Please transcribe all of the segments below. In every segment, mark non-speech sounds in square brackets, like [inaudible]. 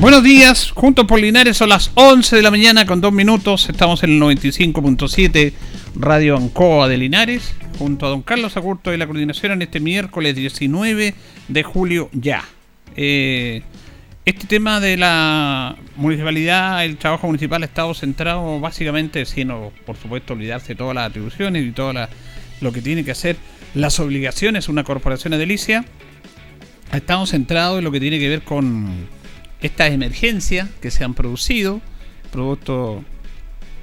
Buenos días, juntos por Linares son las 11 de la mañana con dos minutos. Estamos en el 95.7 Radio Ancoa de Linares, junto a don Carlos Agurto de la coordinación en este miércoles 19 de julio ya. Eh, este tema de la municipalidad, el trabajo municipal ha estado centrado básicamente, sino por supuesto olvidarse todas las atribuciones y todo lo que tiene que hacer las obligaciones una corporación edilicia, ha estado centrado en lo que tiene que ver con estas emergencias que se han producido, producto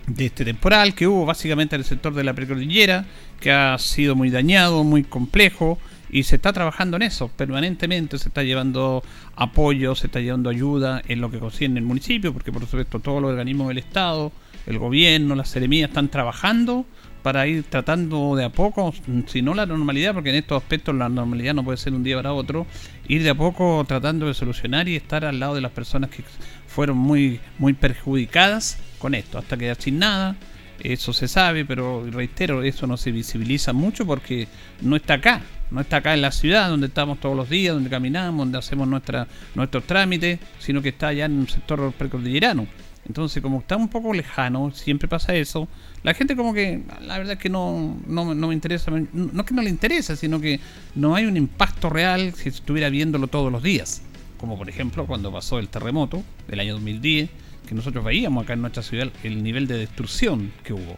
de este temporal que hubo básicamente en el sector de la precordillera, que ha sido muy dañado, muy complejo, y se está trabajando en eso permanentemente, se está llevando apoyo, se está llevando ayuda en lo que concierne el municipio, porque por supuesto todos los organismos del Estado, el gobierno, las seremías están trabajando para ir tratando de a poco, si no la normalidad, porque en estos aspectos la normalidad no puede ser un día para otro, ir de a poco tratando de solucionar y estar al lado de las personas que fueron muy, muy perjudicadas con esto, hasta quedar sin nada. Eso se sabe, pero reitero, eso no se visibiliza mucho porque no está acá, no está acá en la ciudad donde estamos todos los días, donde caminamos, donde hacemos nuestra, nuestros trámites, sino que está allá en un sector precordillerano. Entonces, como está un poco lejano, siempre pasa eso. La gente como que, la verdad es que no, no, me interesa, no es que no le interesa, sino que no hay un impacto real si estuviera viéndolo todos los días. Como por ejemplo cuando pasó el terremoto del año 2010, que nosotros veíamos acá en nuestra ciudad el nivel de destrucción que hubo.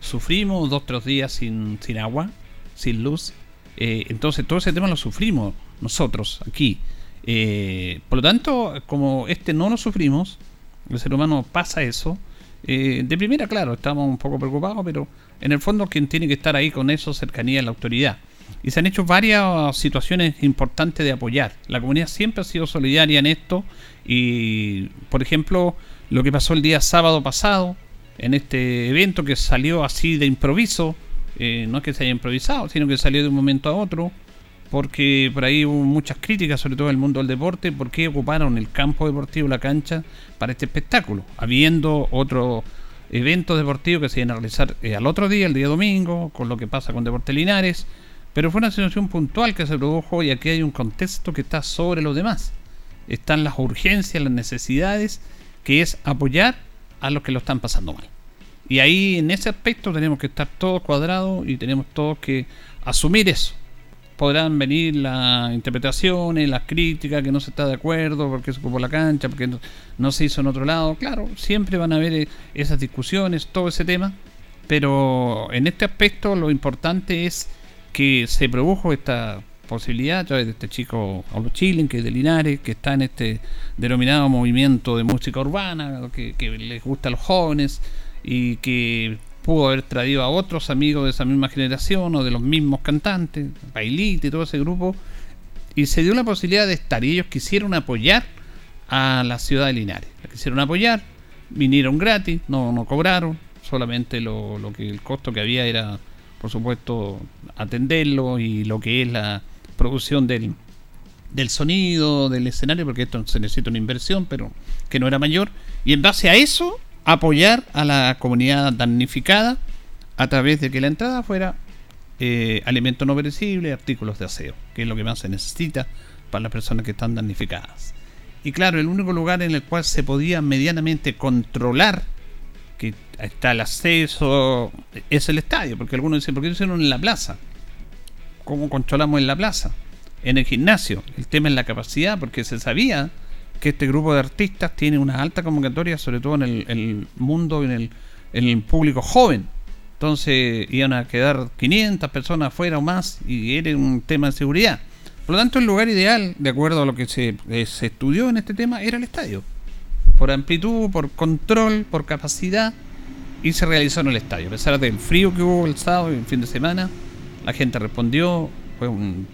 Sufrimos dos, tres días sin, sin agua, sin luz. Eh, entonces todo ese tema lo sufrimos nosotros aquí. Eh, por lo tanto, como este no lo sufrimos, el ser humano pasa eso. Eh, de primera, claro, estamos un poco preocupados, pero en el fondo quien tiene que estar ahí con eso, cercanía a la autoridad. Y se han hecho varias situaciones importantes de apoyar. La comunidad siempre ha sido solidaria en esto y, por ejemplo, lo que pasó el día sábado pasado, en este evento que salió así de improviso, eh, no es que se haya improvisado, sino que salió de un momento a otro, porque por ahí hubo muchas críticas, sobre todo en el mundo del deporte, por qué ocuparon el campo deportivo, la cancha, para este espectáculo, habiendo otro evento deportivo que se iban a realizar eh, al otro día, el día domingo, con lo que pasa con Deportes Linares, pero fue una situación puntual que se produjo y aquí hay un contexto que está sobre los demás. Están las urgencias, las necesidades, que es apoyar a los que lo están pasando mal. Y ahí en ese aspecto tenemos que estar todos cuadrados y tenemos todos que asumir eso podrán venir las interpretaciones, las críticas, que no se está de acuerdo, porque se ocupó la cancha, porque no, se hizo en otro lado. Claro, siempre van a haber eh, esas discusiones, todo ese tema, pero en este aspecto lo importante es que se produjo esta posibilidad a través de este chico Paulo Chilen, que es de Linares, que está en este denominado movimiento de música urbana, que, que les gusta a los jóvenes y que pudo haber traído a otros amigos de esa misma generación o de los mismos cantantes, Bailita y todo ese grupo, y se dio la posibilidad de estar. Y ellos quisieron apoyar a la ciudad de Linares. La quisieron apoyar, vinieron gratis, no, no cobraron, solamente lo, lo que el costo que había era, por supuesto, atenderlo y lo que es la producción del, del sonido, del escenario, porque esto se necesita una inversión, pero que no era mayor. Y en base a eso apoyar a la comunidad damnificada a través de que la entrada fuera eh, alimento no perecible, artículos de aseo, que es lo que más se necesita para las personas que están damnificadas. Y claro, el único lugar en el cual se podía medianamente controlar que está el acceso es el estadio, porque algunos dicen, ¿por qué lo hicieron en la plaza? ¿Cómo controlamos en la plaza? En el gimnasio. El tema es la capacidad, porque se sabía que este grupo de artistas tiene una alta convocatoria, sobre todo en el, mundo, en el, en el público joven. Entonces iban a quedar 500 personas afuera o más y era un tema de seguridad. Por lo tanto, el lugar ideal, de acuerdo a lo que se, eh, se estudió en este tema, era el estadio. Por amplitud, por control, por capacidad, y se realizó en el estadio. A pesar del frío que hubo el sábado y el fin de semana, la gente respondió, fue un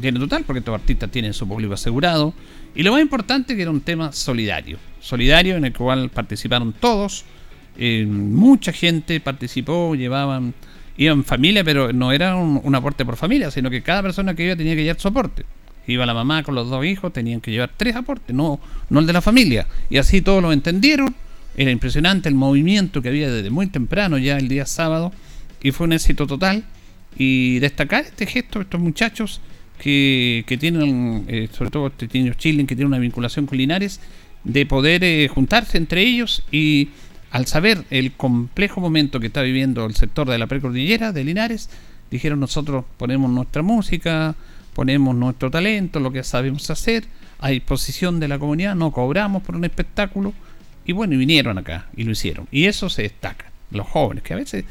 lleno total porque estos artistas tienen su público asegurado. Y lo más importante que era un tema solidario, solidario en el cual participaron todos, eh, mucha gente participó, llevaban, iban familia, pero no era un, aporte por familia, sino que cada persona que iba tenía que llevar su aporte. Iba la mamá con los dos hijos, tenían que llevar tres aportes, no, no el de la familia. Y así todos lo entendieron. Era impresionante el movimiento que había desde muy temprano, ya el día sábado, y fue un éxito total. Y destacar este gesto de estos muchachos que, tienen, eh, sobre todo este niños chilen, que tienen una vinculación con Linares, de poder eh, juntarse entre ellos y al saber el complejo momento que está viviendo el sector de la precordillera de Linares, dijeron nosotros ponemos nuestra música, ponemos nuestro talento, lo que sabemos hacer, a disposición de la comunidad, no cobramos por un espectáculo, y bueno, y vinieron acá y lo hicieron. Y eso se destaca, los jóvenes, que a veces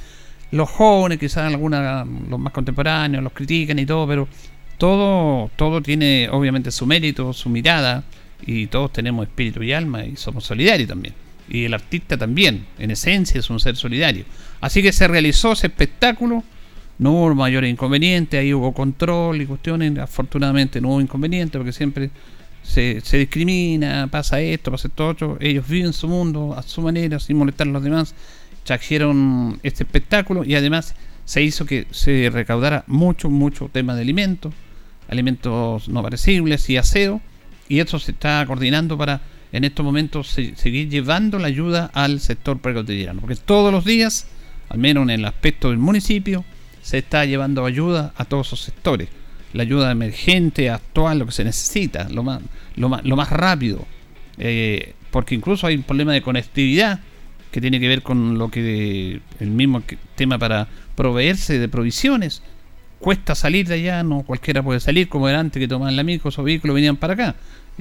los jóvenes, quizás algunos, los más contemporáneos, los critican y todo, pero todo, todo tiene obviamente su mérito, su mirada, y todos tenemos espíritu y alma y somos solidarios también. Y el artista también, en esencia, es un ser solidario. Así que se realizó ese espectáculo, no hubo mayores inconvenientes, ahí hubo control y cuestiones, afortunadamente no hubo inconvenientes porque siempre se, discrimina, pasa esto, pasa esto otro, ellos viven su mundo a su manera, sin molestar a los demás, trajeron este espectáculo y además se hizo que se recaudara mucho, mucho tema de alimentos, alimentos no parecibles y aseo, y esto se está coordinando para en estos momentos seguir llevando la ayuda al sector precordillerano, porque todos los días, al menos en el aspecto del municipio, se está llevando ayuda a todos esos sectores, la ayuda emergente, actual, lo que se necesita, lo más, lo más, lo más rápido, eh, porque incluso hay un problema de conectividad que tiene que ver con lo que el mismo tema para proveerse de provisiones cuesta salir de allá, no cualquiera puede salir, como era antes que tomaban la micro, o vehículos venían para acá.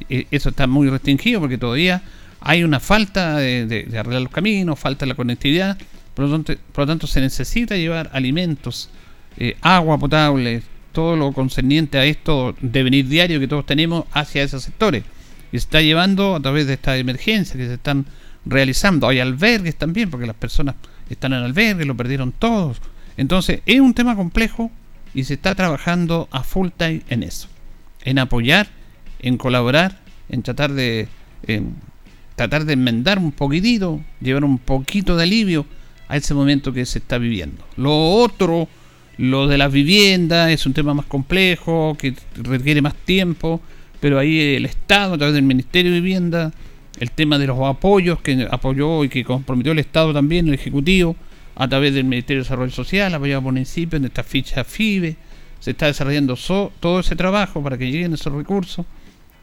E, eso está muy restringido porque todavía hay una falta de, arreglar los caminos, falta la conectividad, por lo tanto, se necesita llevar alimentos, eh, agua potable, todo lo concerniente a esto de venir diario que todos tenemos hacia esos sectores. Y se está llevando a través de esta emergencia que se están realizando. Hay albergues también, porque las personas están en albergues, lo perdieron todos. Entonces, es un tema complejo y se está trabajando a full time en eso, en apoyar, en colaborar, en tratar de tratar de enmendar un poquitito, llevar un poquito de alivio a ese momento que se está viviendo. Lo otro, lo de las viviendas, es un tema más complejo, que requiere más tiempo, pero ahí el Estado, a través del Ministerio de Vivienda, el tema de los apoyos que apoyó y que comprometió el Estado también, el Ejecutivo, a través del Ministerio de Desarrollo Social, apoyado por municipio en esta ficha FIBE, se está desarrollando todo ese trabajo para que lleguen esos recursos.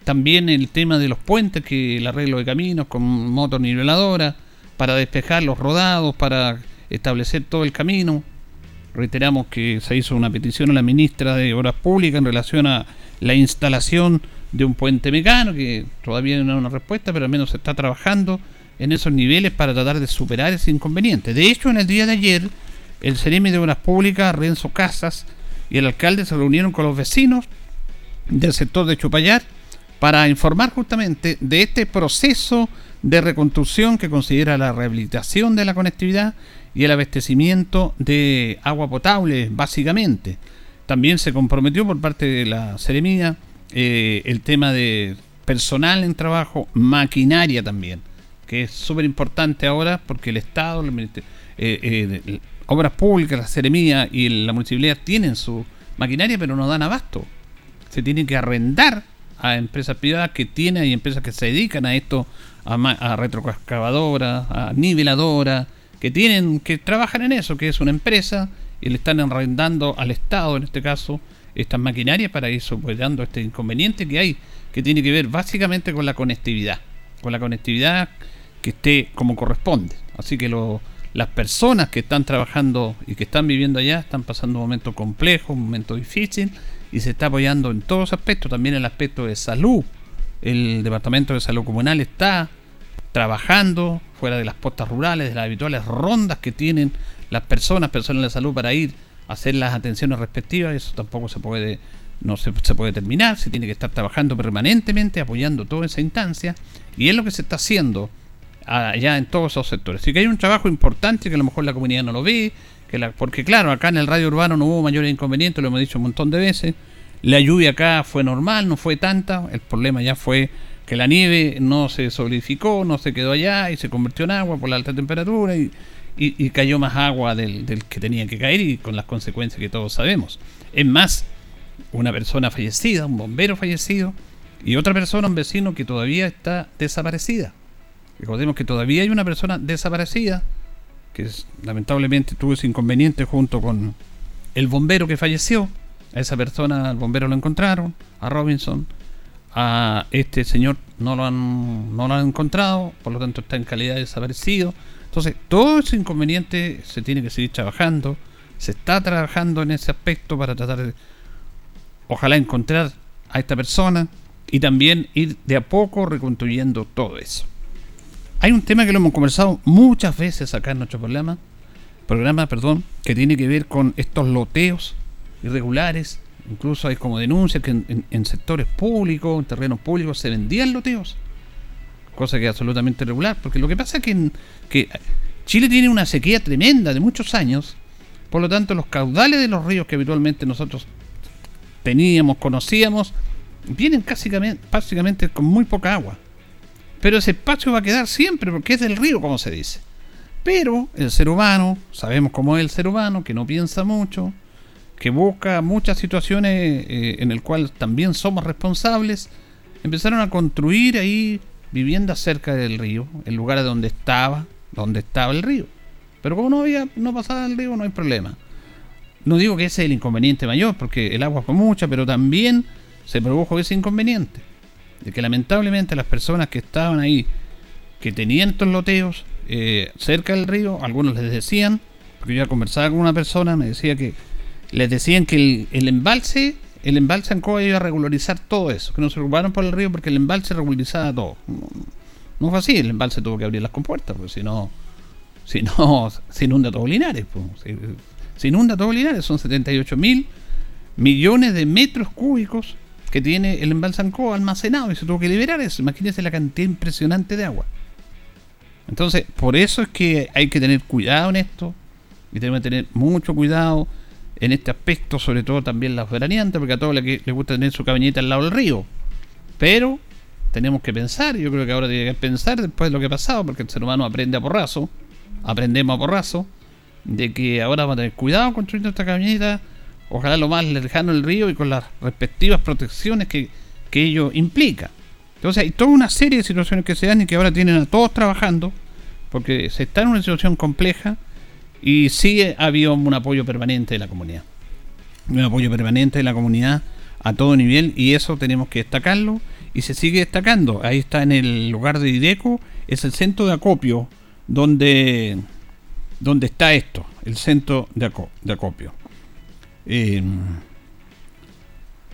También el tema de los puentes, que el arreglo de caminos con motor niveladora, para despejar los rodados, para establecer todo el camino. Reiteramos que se hizo una petición a la ministra de Obras Públicas en relación a la instalación de un puente mecano, que todavía no hay una respuesta, pero al menos se está trabajando en esos niveles para tratar de superar ese inconveniente. De hecho, en el día de ayer, el Ceremi de Obras Públicas, Renzo Casas y el alcalde se reunieron con los vecinos del sector de Chupayar para informar justamente de este proceso de reconstrucción que considera la rehabilitación de la conectividad y el abastecimiento de agua potable, básicamente. También se comprometió por parte de la Ceremía eh, el tema de personal en trabajo, maquinaria también que es súper importante ahora porque el Estado, eh, eh, Obras Públicas, la Seremía y la Municipalidad tienen su maquinaria, pero no dan abasto. Se tienen que arrendar a empresas privadas que tienen, hay empresas que se dedican a esto, a, a retrocavadoras, a niveladoras, que tienen, que trabajan en eso, que es una empresa, y le están arrendando al Estado, en este caso, estas maquinarias para ir superando este inconveniente que hay, que tiene que ver básicamente con la conectividad, con la conectividad que esté como corresponde. Así que las personas que están trabajando y que están viviendo allá están pasando un momento complejo, un momento difícil y se está apoyando en todos los aspectos, también el aspecto de salud. El Departamento de Salud Comunal está trabajando fuera de las postas rurales, de las habituales rondas que tienen las personas, personas de salud para ir a hacer las atenciones respectivas, eso tampoco se puede no se, puede terminar, se tiene que estar trabajando permanentemente, apoyando toda esa instancia, y es lo que se está haciendo allá en todos esos sectores. Así que hay un trabajo importante que a lo mejor la comunidad no lo ve, porque claro, acá en el radio urbano no hubo mayores inconvenientes, lo hemos dicho un montón de veces. La lluvia acá fue normal, no fue tanta. El problema ya fue que la nieve no se solidificó, no se quedó allá y se convirtió en agua por la alta temperatura y, y, cayó más agua del, del, que tenía que caer y con las consecuencias que todos sabemos. Es más, una persona fallecida, un bombero fallecido y otra persona, un vecino que todavía está desaparecida. Recordemos que todavía hay una persona desaparecida que lamentablemente tuvo ese inconveniente junto con el bombero que falleció. A esa persona, al bombero lo encontraron, a Robinson. A este señor no lo han, no lo han encontrado, por lo tanto está en calidad de desaparecido. Entonces, todo ese inconveniente se tiene que seguir trabajando. Se está trabajando en ese aspecto para tratar de, ojalá, encontrar a esta persona y también ir de a poco reconstruyendo todo eso. Hay un tema que lo hemos conversado muchas veces acá en nuestro programa, programa, perdón, que tiene que ver con estos loteos irregulares. Incluso hay como denuncias que en, sectores públicos, en terrenos públicos, se vendían loteos. Cosa que es absolutamente irregular. Porque lo que pasa es que, que Chile tiene una sequía tremenda de muchos años. Por lo tanto, los caudales de los ríos que habitualmente nosotros teníamos, conocíamos, vienen básicamente con muy poca agua. Pero ese espacio va a quedar siempre porque es del río, como se dice. Pero el ser humano, sabemos cómo es el ser humano, que no piensa mucho, que busca muchas situaciones eh, en el cual también somos responsables, empezaron a construir ahí viviendas cerca del río, el lugar donde estaba, donde estaba el río. Pero como no había, no pasaba el río, no hay problema. No digo que ese es el inconveniente mayor, porque el agua fue mucha, pero también se produjo ese inconveniente de que lamentablemente las personas que estaban ahí, que tenían estos loteos eh, cerca del río, algunos les decían, porque yo ya conversaba con una persona, me decía que les decían que el, embalse, el embalse Ancoa iba a regularizar todo eso, que no se preocuparon por el río porque el embalse regularizaba todo. No, fue así, el embalse tuvo que abrir las compuertas, porque si no, si no, [laughs] se inunda todo Linares. Pues, se, inunda todo Linares, son 78 mil millones de metros cúbicos que tiene el embalsancó almacenado y se tuvo que liberar eso. Imagínense la cantidad impresionante de agua. Entonces, por eso es que hay que tener cuidado en esto y tenemos que tener mucho cuidado en este aspecto, sobre todo también las veraneantes, porque a todos les, gusta tener su cabañita al lado del río. Pero tenemos que pensar, yo creo que ahora tiene que pensar después de lo que ha pasado, porque el ser humano aprende a porrazo, aprendemos a porrazo, de que ahora vamos a tener cuidado construyendo esta cabañita ojalá lo más lejano del río y con las respectivas protecciones que, ello implica. Entonces hay toda una serie de situaciones que se dan y que ahora tienen a todos trabajando, porque se está en una situación compleja y sigue ha un apoyo permanente de la comunidad. Un apoyo permanente de la comunidad a todo nivel y eso tenemos que destacarlo y se sigue destacando. Ahí está en el lugar de IDECO, es el centro de acopio donde, donde está esto, el centro de acopio. Eh,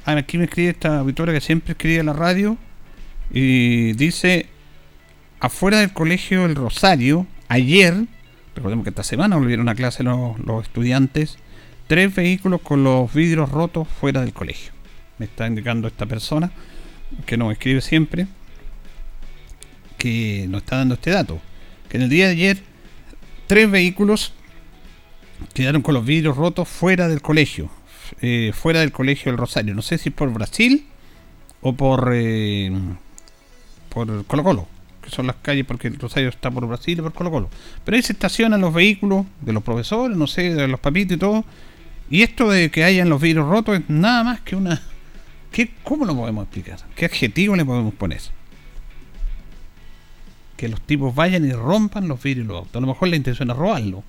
aquí me escribe esta auditoria que siempre escribe en la radio y dice, afuera del colegio El Rosario, ayer, recordemos que esta semana volvieron a clase los estudiantes, tres vehículos con los vidrios rotos fuera del colegio. Me está indicando esta persona que nos escribe siempre que nos está dando este dato. Que en el día de ayer, tres vehículos quedaron con los vidrios rotos fuera del colegio, eh, fuera del colegio del Rosario. No sé si por Brasil o por eh, por Colo Colo, que son las calles porque el Rosario está por Brasil y por Colo Colo. Pero ahí se estacionan los vehículos de los profesores, no sé, de los papitos y todo. Y esto de que hayan los vidrios rotos es nada más que una... ¿Qué, ¿Cómo lo podemos explicar? ¿Qué adjetivo le podemos poner? Que los tipos vayan y rompan los vidrios los autos. A lo mejor la intención es robarlo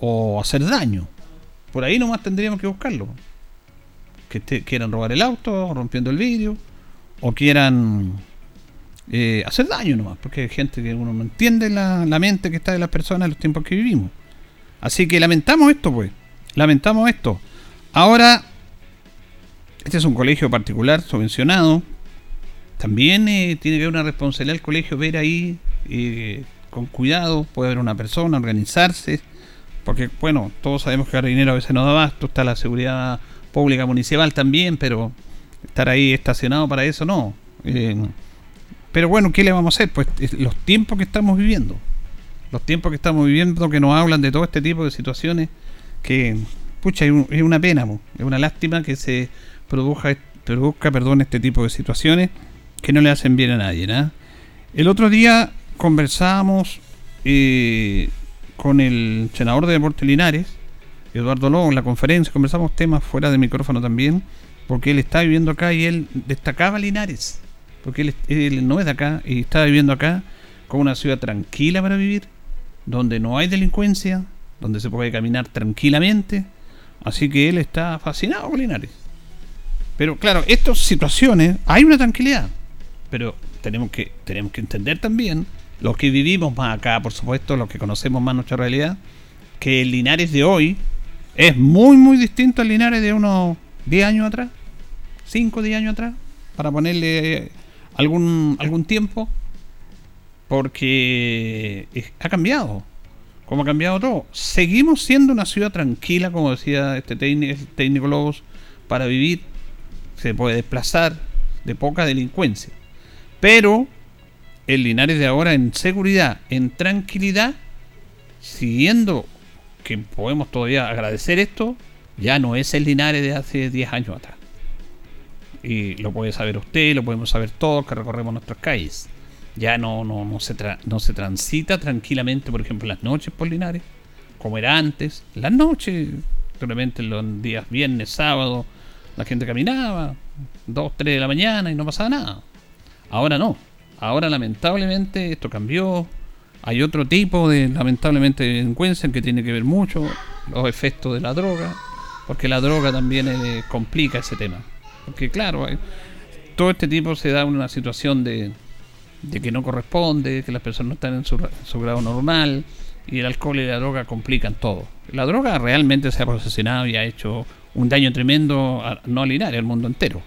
o hacer daño. Por ahí nomás tendríamos que buscarlo. Que quieran robar el auto, rompiendo el vidrio, o quieran eh, hacer daño nomás, porque hay gente que uno no entiende la, mente que está de las personas en los tiempos que vivimos. Así que lamentamos esto, pues. Lamentamos esto. Ahora, este es un colegio particular, subvencionado. También eh, tiene que haber una responsabilidad del colegio ver ahí eh, con cuidado. Puede haber una persona, organizarse porque, bueno, todos sabemos que dinero a veces no da abasto, está la seguridad pública municipal también, pero estar ahí estacionado para eso no. Eh, pero bueno, ¿qué le vamos a hacer? Pues los tiempos que estamos viviendo. Los tiempos que estamos viviendo que nos hablan de todo este tipo de situaciones que, pucha, es una pena, es una lástima que se produzca, produzca perdón, este tipo de situaciones que no le hacen bien a nadie. El otro día conversábamos eh, con el senador de Deportes Linares, Eduardo Lobo, en la conferencia, conversamos temas fuera de micrófono también, porque él está viviendo acá y él destacaba Linares, porque él, él no es de acá y está viviendo acá como una ciudad tranquila para vivir, donde no hay delincuencia, donde se puede caminar tranquilamente, así que él está fascinado con Linares. Pero claro, estas situaciones, hay una tranquilidad, pero tenemos que, tenemos que entender también, los que vivimos más acá, por supuesto, los que conocemos más nuestra realidad, que el Linares de hoy es muy, muy distinto al Linares de unos 10 años atrás, 5, 10 años atrás, para ponerle algún, algún tiempo, porque ha cambiado. Como ha cambiado todo. Seguimos siendo una ciudad tranquila, como decía este técnico, técnico Lobos, para vivir. Se puede desplazar de poca delincuencia. Pero el Linares de ahora en seguridad, en tranquilidad, siguiendo que podemos todavía agradecer esto, ya no es el Linares de hace 10 años atrás. Y lo puede saber usted, lo podemos saber todos que recorremos nuestras calles. Ya no, no, no, se, no se transita tranquilamente, por ejemplo, las noches por Linares, como era antes. Las noches, realmente los días viernes, sábado, la gente caminaba, 2, 3 de la mañana y no pasaba nada. Ahora no. Ahora lamentablemente esto cambió. Hay otro tipo de lamentablemente delincuencia que tiene que ver mucho los efectos de la droga, porque la droga también eh, complica ese tema. Porque claro, eh, todo este tipo se da una situación de, de que no corresponde, que las personas no están en su, su, grado normal y el alcohol y la droga complican todo. La droga realmente se ha procesionado y ha hecho un daño tremendo a, no al al mundo entero.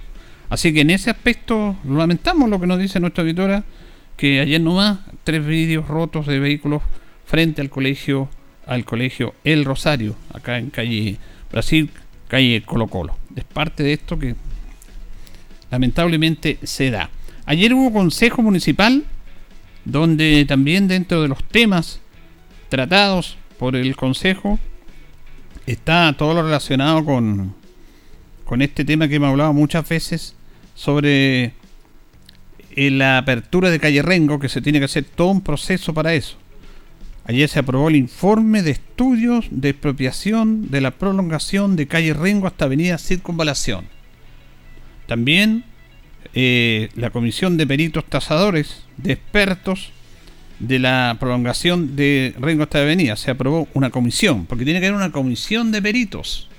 Así que en ese aspecto lamentamos lo que nos dice nuestra auditora, que ayer nomás tres vídeos rotos de vehículos frente al colegio, al colegio El Rosario, acá en calle Brasil, calle Colo Colo. Es parte de esto que lamentablemente se da. Ayer hubo consejo municipal donde también dentro de los temas tratados por el consejo está todo lo relacionado con, con este tema que hemos hablado muchas veces sobre eh, la apertura de Calle Rengo, que se tiene que hacer todo un proceso para eso. Ayer se aprobó el informe de estudios de expropiación de la prolongación de Calle Rengo hasta Avenida Circunvalación. También eh, la comisión de peritos tasadores, de expertos de la prolongación de Rengo hasta Avenida. Se aprobó una comisión, porque tiene que haber una comisión de peritos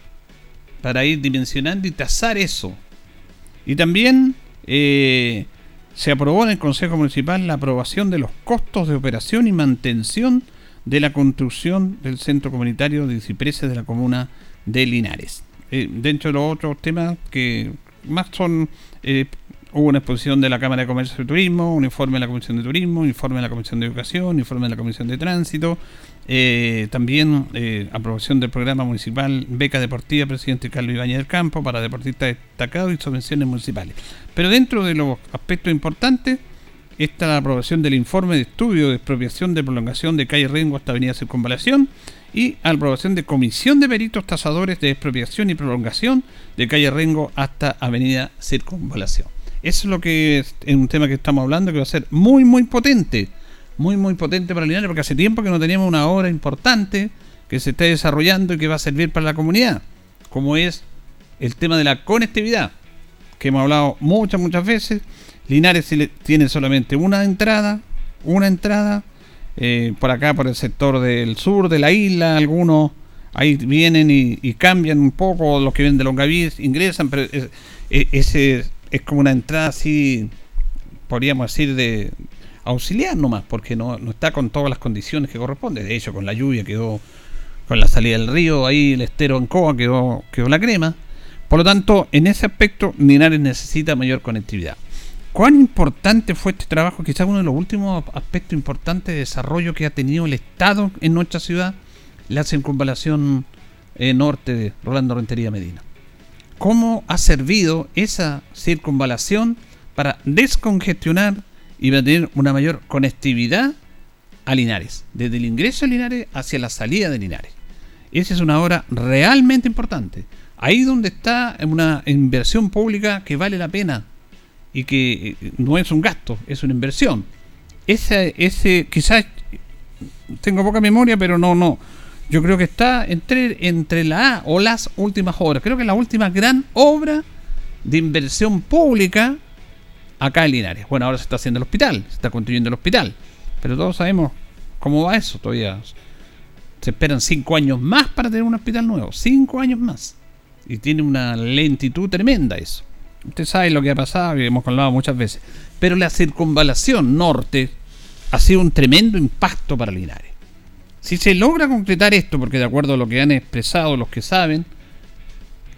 para ir dimensionando y tasar eso. Y también eh, se aprobó en el Consejo Municipal la aprobación de los costos de operación y mantención de la construcción del centro comunitario de cipreses de la comuna de Linares. Eh, dentro de los otros temas que más son eh, Hubo una exposición de la Cámara de Comercio y Turismo, un informe de la Comisión de Turismo, un informe de la Comisión de Educación, un informe de la Comisión de Tránsito, eh, también eh, aprobación del programa municipal Beca Deportiva Presidente Carlos Ibañez del Campo para deportistas destacados y subvenciones municipales. Pero dentro de los aspectos importantes está la aprobación del informe de estudio de expropiación de prolongación de calle Rengo hasta Avenida Circunvalación y aprobación de comisión de peritos tasadores de expropiación y prolongación de calle Rengo hasta Avenida Circunvalación. Eso es lo que es, un tema que estamos hablando que va a ser muy, muy potente. Muy, muy potente para Linares porque hace tiempo que no teníamos una obra importante que se está desarrollando y que va a servir para la comunidad. Como es el tema de la conectividad, que hemos hablado muchas, muchas veces. Linares tiene solamente una entrada, una entrada, eh, por acá, por el sector del sur de la isla, algunos ahí vienen y, cambian un poco, los que vienen de Longaví ingresan, pero ese es como una entrada así, podríamos decir, de auxiliar nomás, porque no, no está con todas las condiciones que corresponde. De hecho, con la lluvia quedó, con la salida del río, ahí el estero en Coa quedó, quedó la crema. Por lo tanto, en ese aspecto, Linares necesita mayor conectividad. ¿Cuán importante fue este trabajo? Quizás uno de los últimos aspectos importantes de desarrollo que ha tenido el Estado en nuestra ciudad, la circunvalación eh, norte de Rolando Rentería Medina cómo ha servido esa circunvalación para descongestionar va a tener una mayor conectividad a Linares, desde el ingreso a Linares hacia la salida de Linares. Esa es una obra realmente importante. Ahí donde está una inversión pública que vale la pena y que eh, no es un gasto, es una inversión. Ese, ese quizás tengo poca memoria, pero no, no. Yo creo que está entre, entre la o las últimas obras. Creo que la última gran obra de inversión pública acá en Linares. Bueno, ahora se está haciendo el hospital, se está construyendo el hospital. Pero todos sabemos cómo va eso todavía. Se esperan cinco años más para tener un hospital nuevo. Cinco años más. Y tiene una lentitud tremenda eso. Usted sabe lo que ha pasado y hemos hablado muchas veces. Pero la circunvalación norte ha sido un tremendo impacto para Linares. Si se logra concretar esto, porque de acuerdo a lo que han expresado los que saben,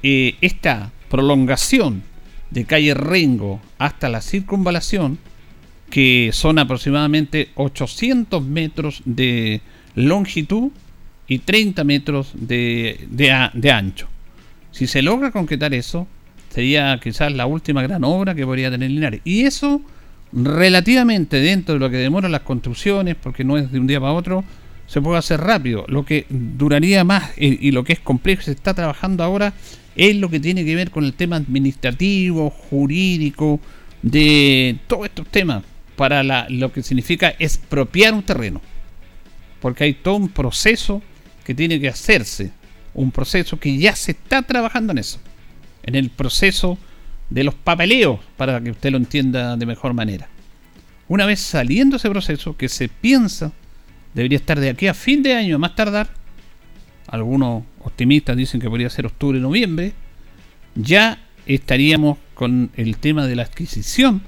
eh, esta prolongación de calle Rengo hasta la circunvalación, que son aproximadamente 800 metros de longitud y 30 metros de, de, ancho. Si se logra concretar eso, sería quizás la última gran obra que podría tener Linares. Y eso relativamente dentro de lo que demoran las construcciones, porque no es de un día para otro, se puede hacer rápido. Lo que duraría más y, lo que es complejo, se está trabajando ahora, es lo que tiene que ver con el tema administrativo, jurídico, de todos estos temas, para lo que significa expropiar un terreno. Porque hay todo un proceso que tiene que hacerse, un proceso que ya se está trabajando en eso, en el proceso de los papeleos, para que usted lo entienda de mejor manera. Una vez saliendo ese proceso, que se piensa debería estar de aquí a fin de año, más tardar, algunos optimistas dicen que podría ser octubre, noviembre, ya estaríamos con el tema de la adquisición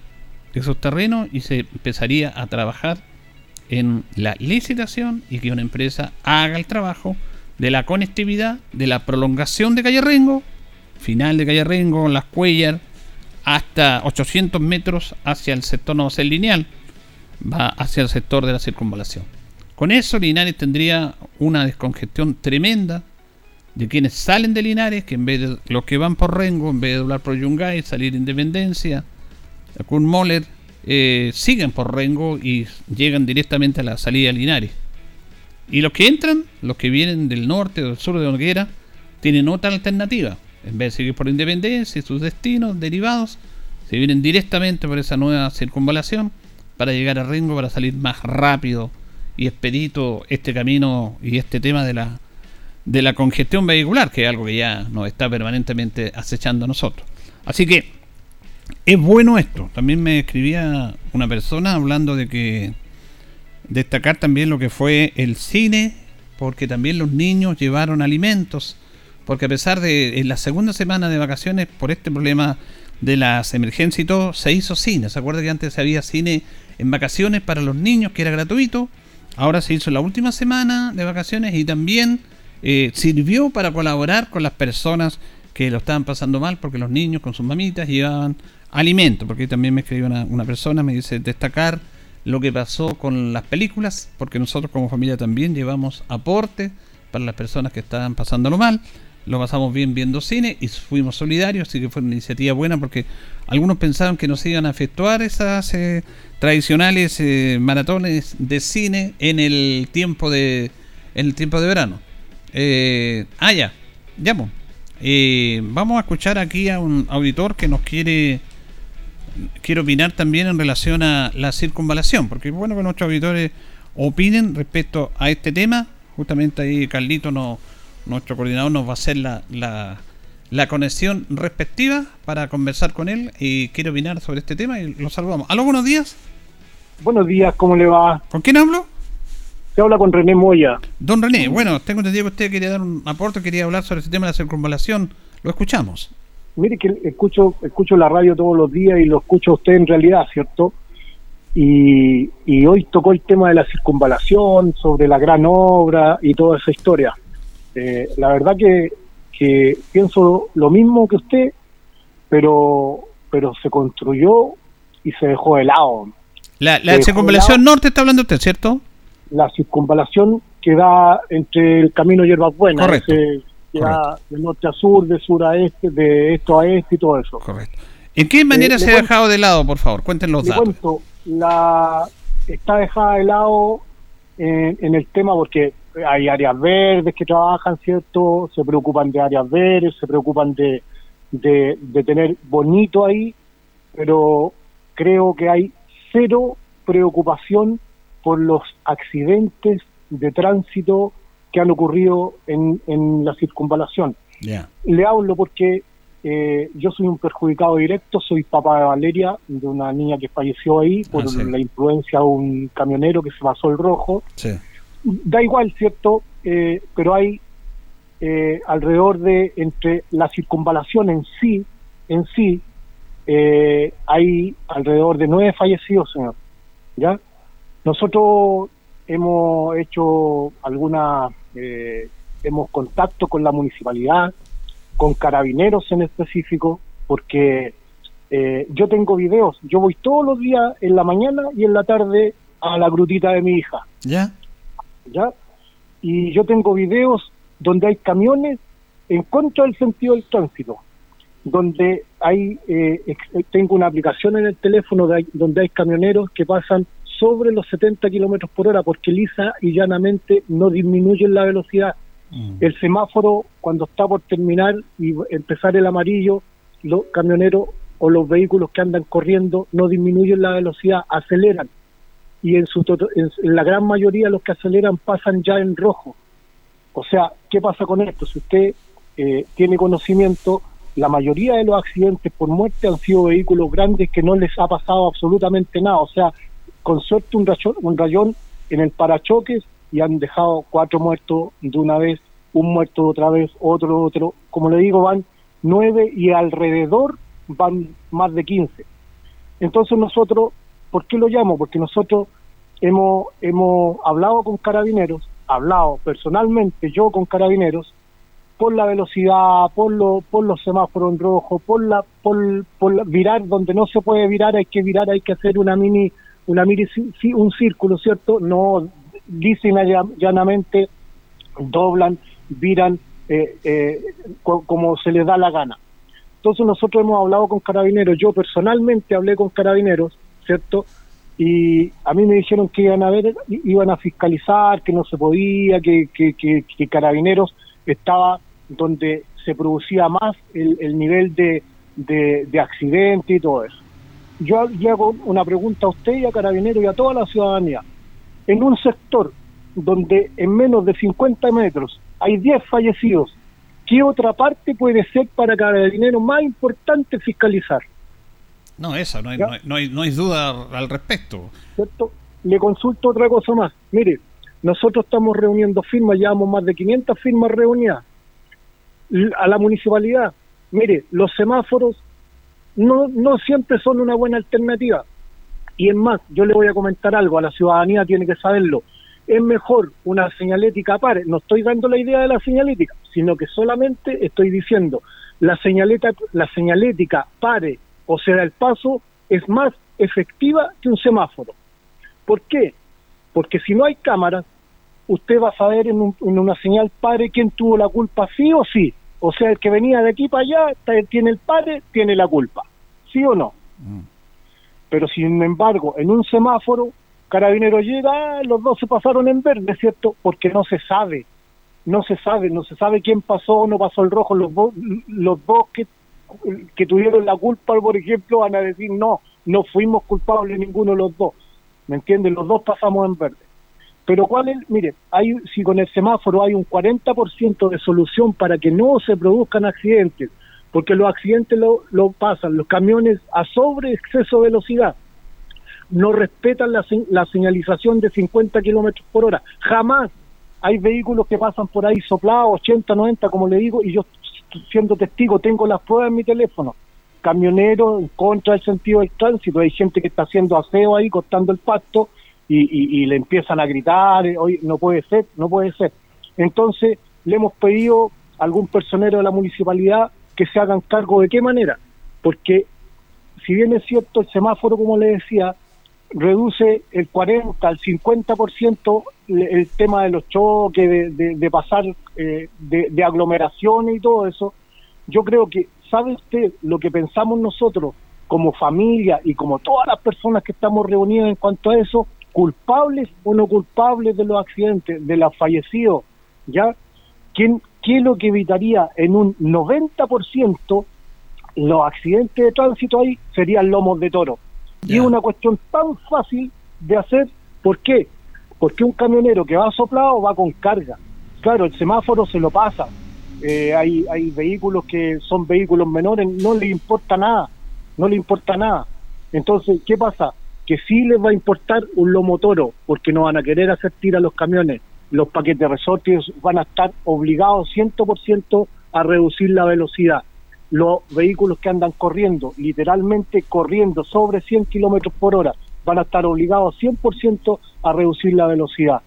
de esos terrenos y se empezaría a trabajar en la licitación y que una empresa haga el trabajo de la conectividad, de la prolongación de Calle Rengo, final de Calle Rengo, Las Cuellar, hasta 800 metros hacia el sector no ser lineal, va hacia el sector de la circunvalación. Con eso Linares tendría una descongestión tremenda de quienes salen de Linares, que en vez de los que van por Rengo, en vez de doblar por Yungay, salir Independencia, Kun Moller, eh, siguen por Rengo y llegan directamente a la salida de Linares. Y los que entran, los que vienen del norte o del sur de donde tienen otra alternativa. En vez de seguir por Independencia y sus destinos derivados, se vienen directamente por esa nueva circunvalación para llegar a Rengo para salir más rápido y expedito este camino y este tema de la, de la congestión vehicular, que es algo que ya nos está permanentemente acechando a nosotros. Así que es bueno esto. También me escribía una persona hablando de que destacar también lo que fue el cine, porque también los niños llevaron alimentos, porque a pesar de en la segunda semana de vacaciones, por este problema de las emergencias y todo, se hizo cine. ¿Se acuerda que antes había cine en vacaciones para los niños, que era gratuito? Ahora se hizo la última semana de vacaciones y también eh, sirvió para colaborar con las personas que lo estaban pasando mal porque los niños con sus mamitas llevaban alimento. Porque también me escribió una, persona, me dice destacar lo que pasó con las películas, porque nosotros como familia también llevamos aporte para las personas que estaban pasándolo mal. Lo pasamos bien viendo cine y fuimos solidarios, así que fue una iniciativa buena porque algunos pensaban que nos iban a efectuar esas eh, tradicionales eh, maratones de cine en el tiempo de en el tiempo de verano. Eh, ah, ya, llamo. Pues. Eh, vamos a escuchar aquí a un auditor que nos quiere quiere opinar también en relación a la circunvalación, porque es bueno que nuestros auditores opinen respecto a este tema. Justamente ahí Carlito, no, nuestro coordinador, nos va a hacer la, la, la conexión respectiva para conversar con él y quiere opinar sobre este tema y lo saludamos. Aló, buenos días. Buenos días, ¿cómo le va? ¿Con quién hablo? Se habla con René Moya. Don René, bueno, tengo entendido que usted quería dar un aporte, quería hablar sobre este tema de la circunvalación. Lo escuchamos. Mire que escucho escucho la radio todos los días y lo escucho a usted en realidad, ¿cierto? Y, y hoy tocó el tema de la circunvalación, sobre la gran obra y toda esa historia. Eh, la verdad que, que pienso lo mismo que usted, pero pero se construyó y se dejó de lado. La, circunvalación norte está hablando usted, ¿cierto? La circunvalación que da entre el camino Hierbas Buenas, Correcto. que da de norte a sur, de sur a este, de esto a este y todo eso. Correcto. ¿En qué manera eh, se ha dejado de lado, por favor? Cuéntenos los datos. Cuento, la está dejada de lado en, el tema porque hay áreas verdes que trabajan, ¿cierto? Se preocupan de áreas verdes, se preocupan de, de, tener bonito ahí, pero creo que hay cero preocupación por los accidentes de tránsito que han ocurrido en, en la circunvalación. Le hablo porque eh, yo soy un perjudicado directo, soy papá de Valeria, de una niña que falleció ahí por ah, la influencia de un camionero que se pasó el rojo. Da igual, ¿cierto? Eh, pero hay eh, alrededor de, entre la circunvalación en sí, en sí, hay alrededor de nueve fallecidos, señor. ¿Ya? Nosotros hemos hecho alguna, hemos contacto con la municipalidad, con carabineros en específico, porque eh, yo tengo videos, yo voy todos los días en la mañana y en la tarde a la grutita de mi hija. ¿Ya? ¿Ya? Y yo tengo videos donde hay camiones en contra del sentido del tránsito, donde hay, eh, tengo una aplicación en el teléfono donde hay camioneros que pasan sobre los 70 kilómetros por hora porque lisa y llanamente no disminuyen la velocidad Mm. El semáforo, cuando está por terminar y empezar el amarillo, los camioneros o los vehículos que andan corriendo no disminuyen la velocidad, aceleran. Y en, su en, la gran mayoría los que aceleran pasan ya en rojo. O sea, ¿qué pasa con esto? Si usted eh, tiene conocimiento, la mayoría de los accidentes por muerte han sido vehículos grandes que no les ha pasado absolutamente nada. O sea, con suerte un rayón, un rayón en el parachoques y han dejado cuatro muertos de una vez, un muerto otra vez, otro, otro. Como le digo, van nueve y alrededor van más de quince. Entonces nosotros, ¿por qué lo llamo? Porque nosotros hemos, hemos hablado con carabineros, hablado personalmente yo con carabineros, por la velocidad, por, lo, por los semáforos en rojo, por la, por, por virar donde no se puede virar, hay que virar, hay que hacer una mini, una un círculo, ¿cierto? No dicen llanamente, doblan, viran eh, eh, como se les da la gana. Entonces nosotros hemos hablado con carabineros, yo personalmente hablé con carabineros, ¿cierto? Y a mí me dijeron que iban a ver, iban a fiscalizar, que no se podía, que, que, que, carabineros estaba donde se producía más el, nivel de, de, de accidente y todo eso. Yo le hago una pregunta a usted y a Carabineros y a toda la ciudadanía en un sector donde en menos de 50 metros hay 10 fallecidos, ¿qué otra parte puede ser para cada dinero más importante fiscalizar? No, eso, no hay, no hay, no, hay, duda al respecto. ¿Cierto? Le consulto otra cosa más. Mire, nosotros estamos reuniendo firmas, llevamos más de 500 firmas reunidas a la municipalidad. Mire, los semáforos no, no siempre son una buena alternativa. Y es más, yo le voy a comentar algo, a la ciudadanía tiene que saberlo. Es mejor una señalética pare. No estoy dando la idea de la señalética, sino que solamente estoy diciendo la señaleta, la señalética pare o sea el paso es más efectiva que un semáforo. ¿Por qué? Porque si no hay cámaras, usted va a saber en, una señal pare quién tuvo la culpa sí o sí. O sea, el que venía de aquí para allá tiene el pare, tiene la culpa. ¿Sí o no? Mm. Pero sin embargo, en un semáforo, carabinero llega, los dos se pasaron en verde, ¿cierto? Porque no se sabe, no se sabe, no se sabe quién pasó o no pasó el rojo. Los, los dos que, que tuvieron la culpa, por ejemplo, van a decir, no, no fuimos culpables ninguno de los dos. ¿Me entienden? Los dos pasamos en verde. Pero cuál es, mire, hay, si con el semáforo hay un 40% de solución para que no se produzcan accidentes, porque los accidentes lo, lo pasan los camiones a sobre exceso de velocidad, no respetan la, la señalización de 50 kilómetros por hora, jamás hay vehículos que pasan por ahí soplados, 80, 90, como le digo, y yo siendo testigo tengo las pruebas en mi teléfono, camioneros en contra del sentido del tránsito, hay gente que está haciendo aseo ahí, cortando el pasto, y, y, le empiezan a gritar, hoy no puede ser, no puede ser. Entonces, le hemos pedido a algún personero de la municipalidad que se hagan cargo de qué manera, porque si bien es cierto el semáforo, como le decía, reduce el 40 al 50% el tema de los choques, de, pasar eh, de, aglomeraciones y todo eso, yo creo que, ¿sabe usted lo que pensamos nosotros como familia y como todas las personas que estamos reunidas en cuanto a eso, culpables o no culpables de los accidentes, de los fallecidos, ¿ya? ¿Quién, ¿Qué es lo que evitaría en un 90% los accidentes de tránsito ahí serían lomos de toro? Y es una cuestión tan fácil de hacer, ¿por qué? Porque un camionero que va soplado va con carga. Claro, el semáforo se lo pasa. Eh, hay, hay vehículos que son vehículos menores, no le importa nada, no le importa nada. Entonces, ¿qué pasa? Que sí les va a importar un lomo toro, porque no van a querer hacer tira a los camiones. Los paquetes resortes van a estar obligados 100% a reducir la velocidad. Los vehículos que andan corriendo, literalmente corriendo sobre 100 kilómetros por hora, van a estar obligados 100% a reducir la velocidad.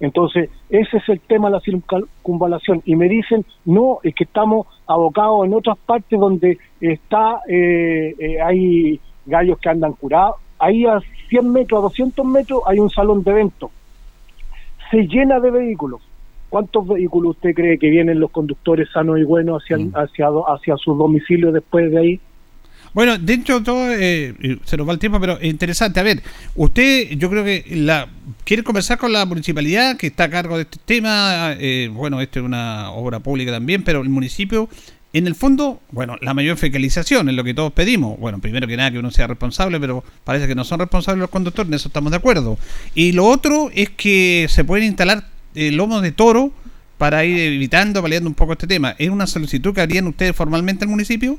Entonces, ese es el tema de la circunvalación. Y me dicen, no, es que estamos abocados en otras partes donde está, eh, eh, hay gallos que andan curados. Ahí a 100 metros, a 200 metros, hay un salón de eventos. Se llena de vehículos. ¿Cuántos vehículos usted cree que vienen los conductores sanos y buenos hacia, mm. hacia, hacia sus domicilios después de ahí? Bueno, dentro de todo, eh, se nos va el tiempo, pero interesante. A ver, usted, yo creo que la quiere conversar con la municipalidad que está a cargo de este tema. Eh, bueno, esto es una obra pública también, pero el municipio, en el fondo, bueno, la mayor fecalización es lo que todos pedimos. Bueno, primero que nada que uno sea responsable, pero parece que no son responsables los conductores, en eso estamos de acuerdo. Y lo otro es que se pueden instalar eh, lomos de toro para ir evitando, paliando un poco este tema. ¿Es una solicitud que harían ustedes formalmente al municipio?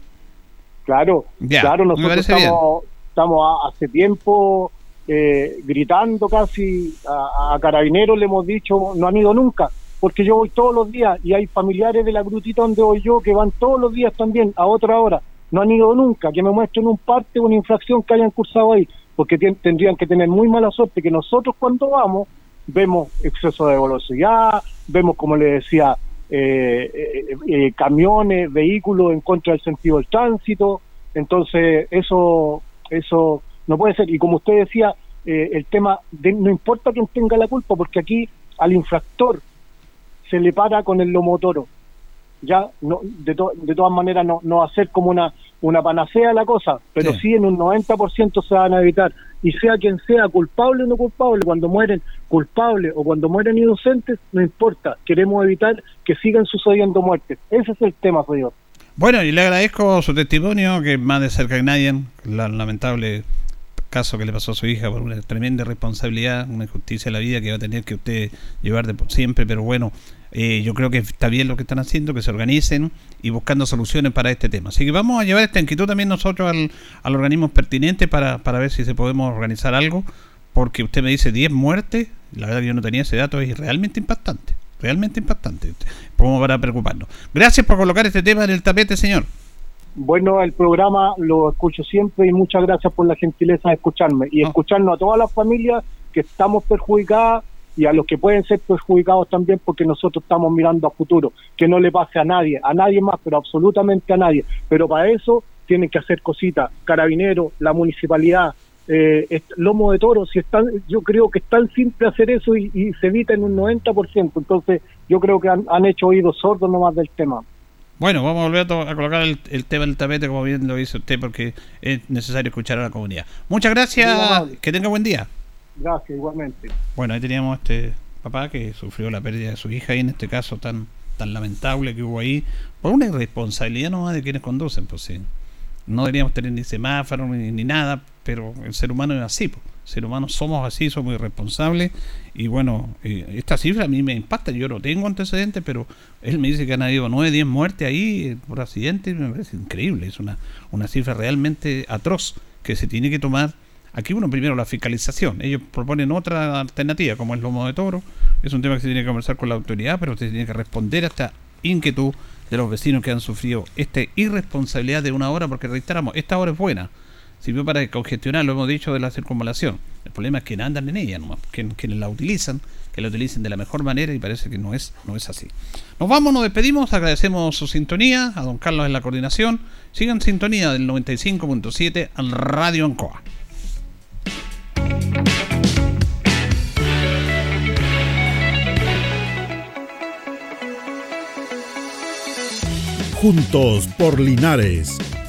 Claro, claro, nosotros estamos, estamos hace tiempo eh, gritando casi a, carabineros, le hemos dicho, no han ido nunca, porque yo voy todos los días y hay familiares de la grutita donde voy yo que van todos los días también a otra hora, no han ido nunca, que me muestren un parte, una infracción que hayan cursado ahí, porque tendrían que tener muy mala suerte que nosotros cuando vamos vemos exceso de velocidad, vemos como le decía eh, eh, eh, camiones, vehículos en contra del sentido del tránsito. Entonces, eso, eso no puede ser. Y como usted decía, eh, el tema, de, no importa quién tenga la culpa, porque aquí al infractor se le para con el lomotoro. Ya, no, de, de todas maneras, no, no va a ser como una, una panacea la cosa, pero sí. en un 90% se van a evitar. Y sea quien sea, culpable o no culpable, cuando mueren culpables o cuando mueren inocentes, no importa. Queremos evitar que sigan sucediendo muertes. Ese es el tema, señor. Bueno, y le agradezco su testimonio, que más de cerca que nadie, la lamentable caso que le pasó a su hija por una tremenda responsabilidad, una injusticia de la vida que va a tener que usted llevar de siempre, pero bueno, eh, yo creo que está bien lo que están haciendo, que se organicen y buscando soluciones para este tema. Así que vamos a llevar esta inquietud también nosotros al, al organismo pertinente para, para ver si se podemos organizar algo, porque usted me dice 10 muertes, la verdad que yo no tenía ese dato, es realmente impactante, realmente impactante, como para preocuparnos. Gracias por colocar este tema en el tapete, señor. Bueno, el programa lo escucho siempre y muchas gracias por la gentileza de escucharme y escucharnos a todas las familias que estamos perjudicadas y a los que pueden ser perjudicados también porque nosotros estamos mirando a futuro, que no le pase a nadie, a nadie más, pero absolutamente a nadie. Pero para eso tienen que hacer cositas, carabineros, la municipalidad, eh, lomo de toro, si están, yo creo que es tan simple hacer eso y, se evita en un 90%, entonces yo creo que han, han hecho oídos sordos nomás del tema. Bueno, vamos a volver a, colocar el, tema del tapete como bien lo dice usted porque es necesario escuchar a la comunidad. Muchas gracias, que tenga buen día. Gracias, igualmente. Bueno, ahí teníamos este papá que sufrió la pérdida de su hija y en este caso tan tan lamentable que hubo ahí por una irresponsabilidad nomás de quienes conducen, pues sí. No deberíamos tener ni semáforo ni, nada, pero el ser humano es así, pues. Ser humano somos así, somos irresponsables y bueno, eh, esta cifra a mí me impacta, yo no tengo antecedentes, pero él me dice que han habido 9, 10 muertes ahí eh, por accidente, me parece increíble, es una, una cifra realmente atroz que se tiene que tomar Aquí uno primero la fiscalización. Ellos proponen otra alternativa, como el lomo de toro. Es un tema que se tiene que conversar con la autoridad, pero se tiene que responder a esta inquietud de los vecinos que han sufrido esta irresponsabilidad de una hora, porque reiteramos, esta hora es buena. Sirvió para congestionar, lo hemos dicho, de la circunvalación. El problema es que andan en ella nomás, que, quienes la utilizan, que la utilicen de la mejor manera y parece que no es, no es así. Nos vamos, nos despedimos, agradecemos su sintonía, a don Carlos en la coordinación. Sigan sintonía del 95.7 al Radio Ancoa. Juntos por Linares